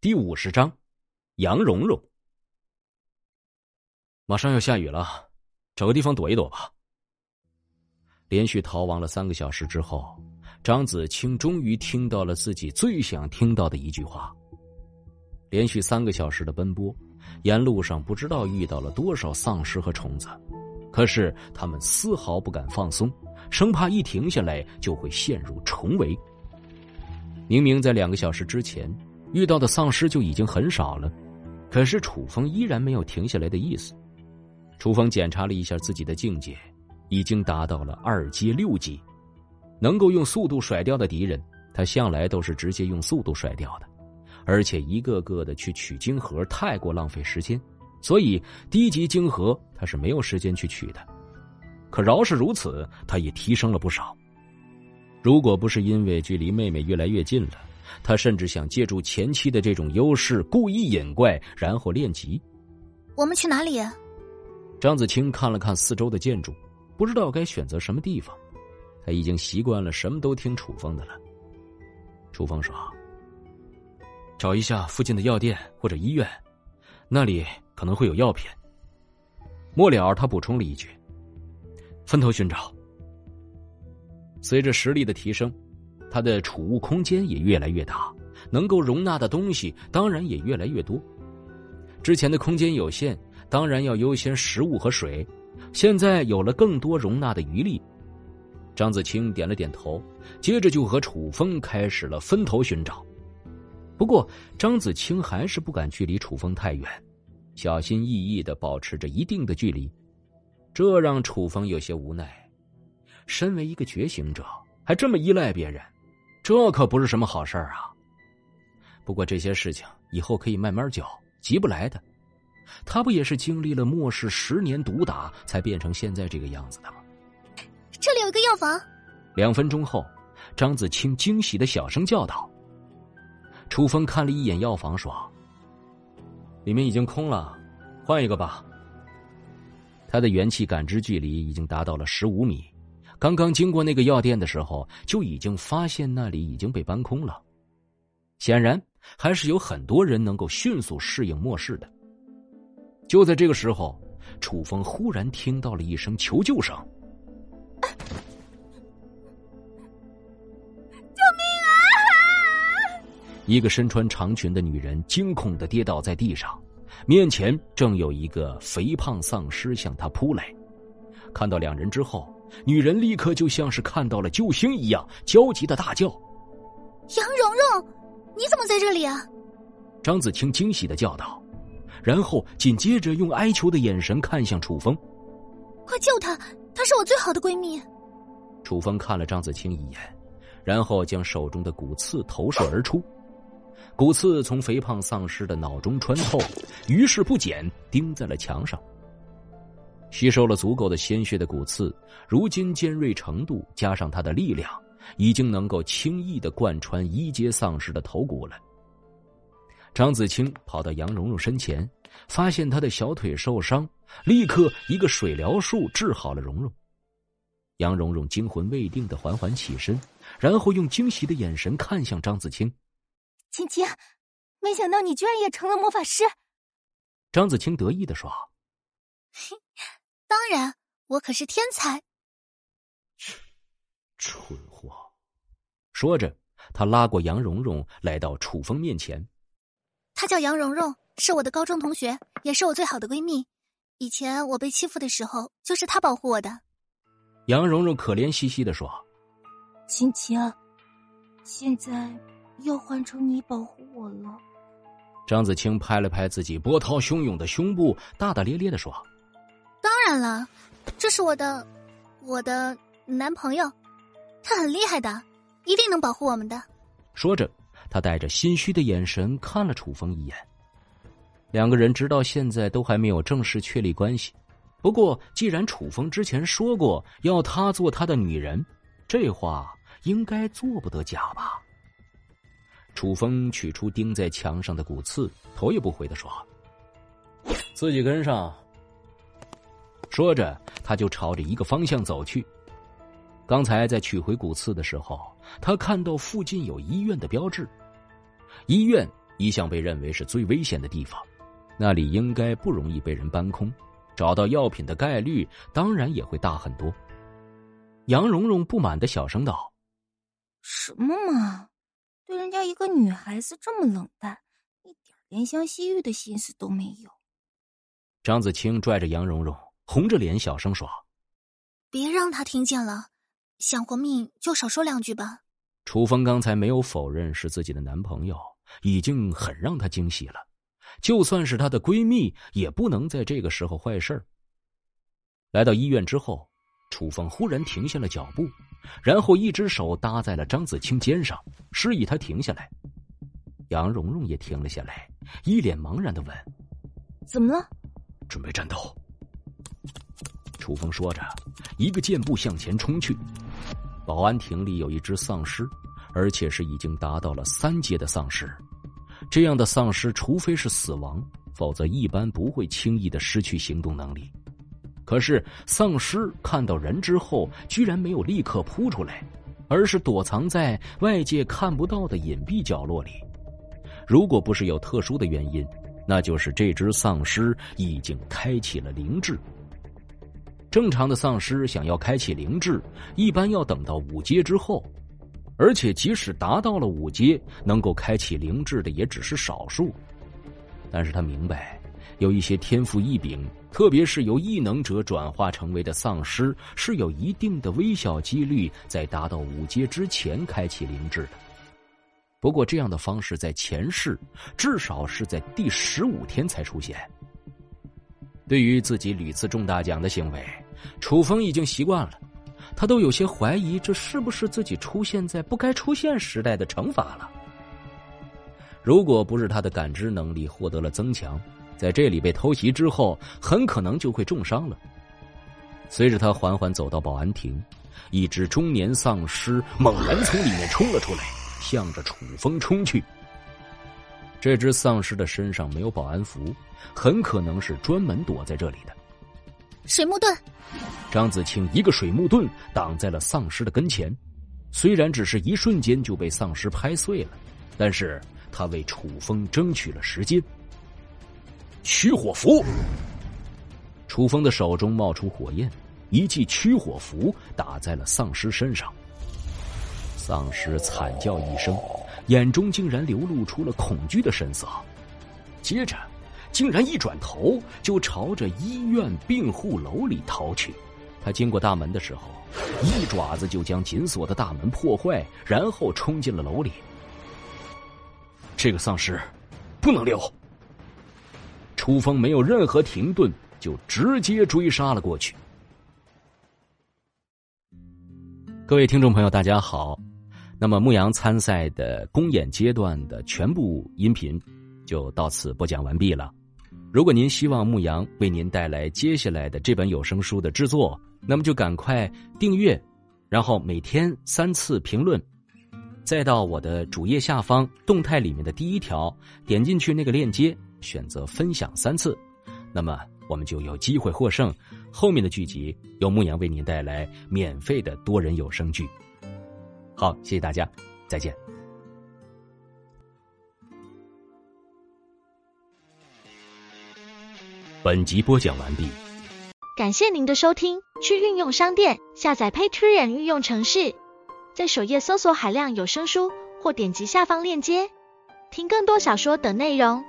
第五十章，杨蓉蓉。马上要下雨了，找个地方躲一躲吧。连续逃亡了三个小时之后，张子清终于听到了自己最想听到的一句话。连续三个小时的奔波，沿路上不知道遇到了多少丧尸和虫子，可是他们丝毫不敢放松，生怕一停下来就会陷入重围。明明在两个小时之前。遇到的丧尸就已经很少了，可是楚风依然没有停下来的意思。楚风检查了一下自己的境界，已经达到了二阶六级，能够用速度甩掉的敌人，他向来都是直接用速度甩掉的，而且一个个的去取晶核太过浪费时间，所以低级晶核他是没有时间去取的。可饶是如此，他也提升了不少。如果不是因为距离妹妹越来越近了。他甚至想借助前妻的这种优势，故意引怪，然后练级。我们去哪里？张子清看了看四周的建筑，不知道该选择什么地方。他已经习惯了什么都听楚风的了。楚风说：“找一下附近的药店或者医院，那里可能会有药品。”末了，他补充了一句：“分头寻找。”随着实力的提升。他的储物空间也越来越大，能够容纳的东西当然也越来越多。之前的空间有限，当然要优先食物和水，现在有了更多容纳的余力。张子清点了点头，接着就和楚风开始了分头寻找。不过张子清还是不敢距离楚风太远，小心翼翼的保持着一定的距离，这让楚风有些无奈。身为一个觉醒者，还这么依赖别人。这可不是什么好事儿啊！不过这些事情以后可以慢慢教，急不来的。他不也是经历了末世十年毒打，才变成现在这个样子的吗？这里有一个药房。两分钟后，张子清惊喜的小声叫道：“楚风看了一眼药房，说：‘里面已经空了，换一个吧。’他的元气感知距离已经达到了十五米。”刚刚经过那个药店的时候，就已经发现那里已经被搬空了。显然，还是有很多人能够迅速适应末世的。就在这个时候，楚风忽然听到了一声求救声：“救命啊！”一个身穿长裙的女人惊恐的跌倒在地上，面前正有一个肥胖丧尸向她扑来。看到两人之后。女人立刻就像是看到了救星一样，焦急的大叫：“杨蓉蓉，你怎么在这里啊？”张子清惊喜的叫道，然后紧接着用哀求的眼神看向楚风：“快救她，她是我最好的闺蜜。”楚风看了张子清一眼，然后将手中的骨刺投射而出，骨刺从肥胖丧尸的脑中穿透，于是不减钉在了墙上。吸收了足够的鲜血的骨刺，如今尖锐程度加上他的力量，已经能够轻易的贯穿一阶丧尸的头骨了。张子清跑到杨蓉蓉身前，发现她的小腿受伤，立刻一个水疗术治好了蓉蓉。杨蓉蓉惊魂未定的缓缓起身，然后用惊喜的眼神看向张子清：“青青，没想到你居然也成了魔法师。”张子清得意的说。当然，我可是天才。蠢货！说着，他拉过杨蓉蓉来到楚风面前。她叫杨蓉蓉，是我的高中同学，也是我最好的闺蜜。以前我被欺负的时候，就是她保护我的。杨蓉蓉可怜兮兮的说：“青青，现在又换成你保护我了。”张子清拍了拍自己波涛汹涌的胸部，大大咧咧的说。当然了，这是我的，我的男朋友，他很厉害的，一定能保护我们的。说着，他带着心虚的眼神看了楚风一眼。两个人直到现在都还没有正式确立关系。不过，既然楚风之前说过要他做他的女人，这话应该做不得假吧？楚风取出钉在墙上的骨刺，头也不回的说：“自己跟上。”说着，他就朝着一个方向走去。刚才在取回骨刺的时候，他看到附近有医院的标志。医院一向被认为是最危险的地方，那里应该不容易被人搬空，找到药品的概率当然也会大很多。杨蓉蓉不满的小声道：“什么嘛，对人家一个女孩子这么冷淡，一点怜香惜玉的心思都没有。”张子清拽着杨蓉蓉，红着脸小声说：“别让他听见了，想活命就少说两句吧。”楚风刚才没有否认是自己的男朋友，已经很让她惊喜了。就算是她的闺蜜，也不能在这个时候坏事儿。来到医院之后，楚风忽然停下了脚步，然后一只手搭在了张子清肩上，示意他停下来。杨蓉蓉也停了下来，一脸茫然的问：“怎么了？”“准备战斗。”楚风说着，一个箭步向前冲去。保安亭里有一只丧尸，而且是已经达到了三阶的丧尸。这样的丧尸，除非是死亡，否则一般不会轻易的失去行动能力。可是丧尸看到人之后，居然没有立刻扑出来，而是躲藏在外界看不到的隐蔽角落里。如果不是有特殊的原因，那就是这只丧尸已经开启了灵智。正常的丧尸想要开启灵智，一般要等到五阶之后，而且即使达到了五阶，能够开启灵智的也只是少数。但是他明白，有一些天赋异禀，特别是由异能者转化成为的丧尸，是有一定的微小几率在达到五阶之前开启灵智的。不过这样的方式在前世，至少是在第十五天才出现。对于自己屡次中大奖的行为，楚风已经习惯了，他都有些怀疑这是不是自己出现在不该出现时代的惩罚了。如果不是他的感知能力获得了增强，在这里被偷袭之后，很可能就会重伤了。随着他缓缓走到保安亭，一只中年丧尸猛然从里面冲了出来，向着楚风冲去。这只丧尸的身上没有保安服，很可能是专门躲在这里的。水木盾，张子清一个水木盾挡在了丧尸的跟前，虽然只是一瞬间就被丧尸拍碎了，但是他为楚风争取了时间。驱火符，楚风的手中冒出火焰，一记驱火符打在了丧尸身上，丧尸惨叫一声。眼中竟然流露出了恐惧的神色，接着，竟然一转头就朝着医院病护楼里逃去。他经过大门的时候，一爪子就将紧锁的大门破坏，然后冲进了楼里。这个丧尸不能留。楚风没有任何停顿，就直接追杀了过去。各位听众朋友，大家好。那么牧羊参赛的公演阶段的全部音频就到此播讲完毕了。如果您希望牧羊为您带来接下来的这本有声书的制作，那么就赶快订阅，然后每天三次评论，再到我的主页下方动态里面的第一条点进去那个链接，选择分享三次，那么我们就有机会获胜。后面的剧集由牧羊为您带来免费的多人有声剧。好，谢谢大家，再见。本集播讲完毕，感谢您的收听。去应用商店下载 Patreon 应用程式，在首页搜索海量有声书，或点击下方链接听更多小说等内容。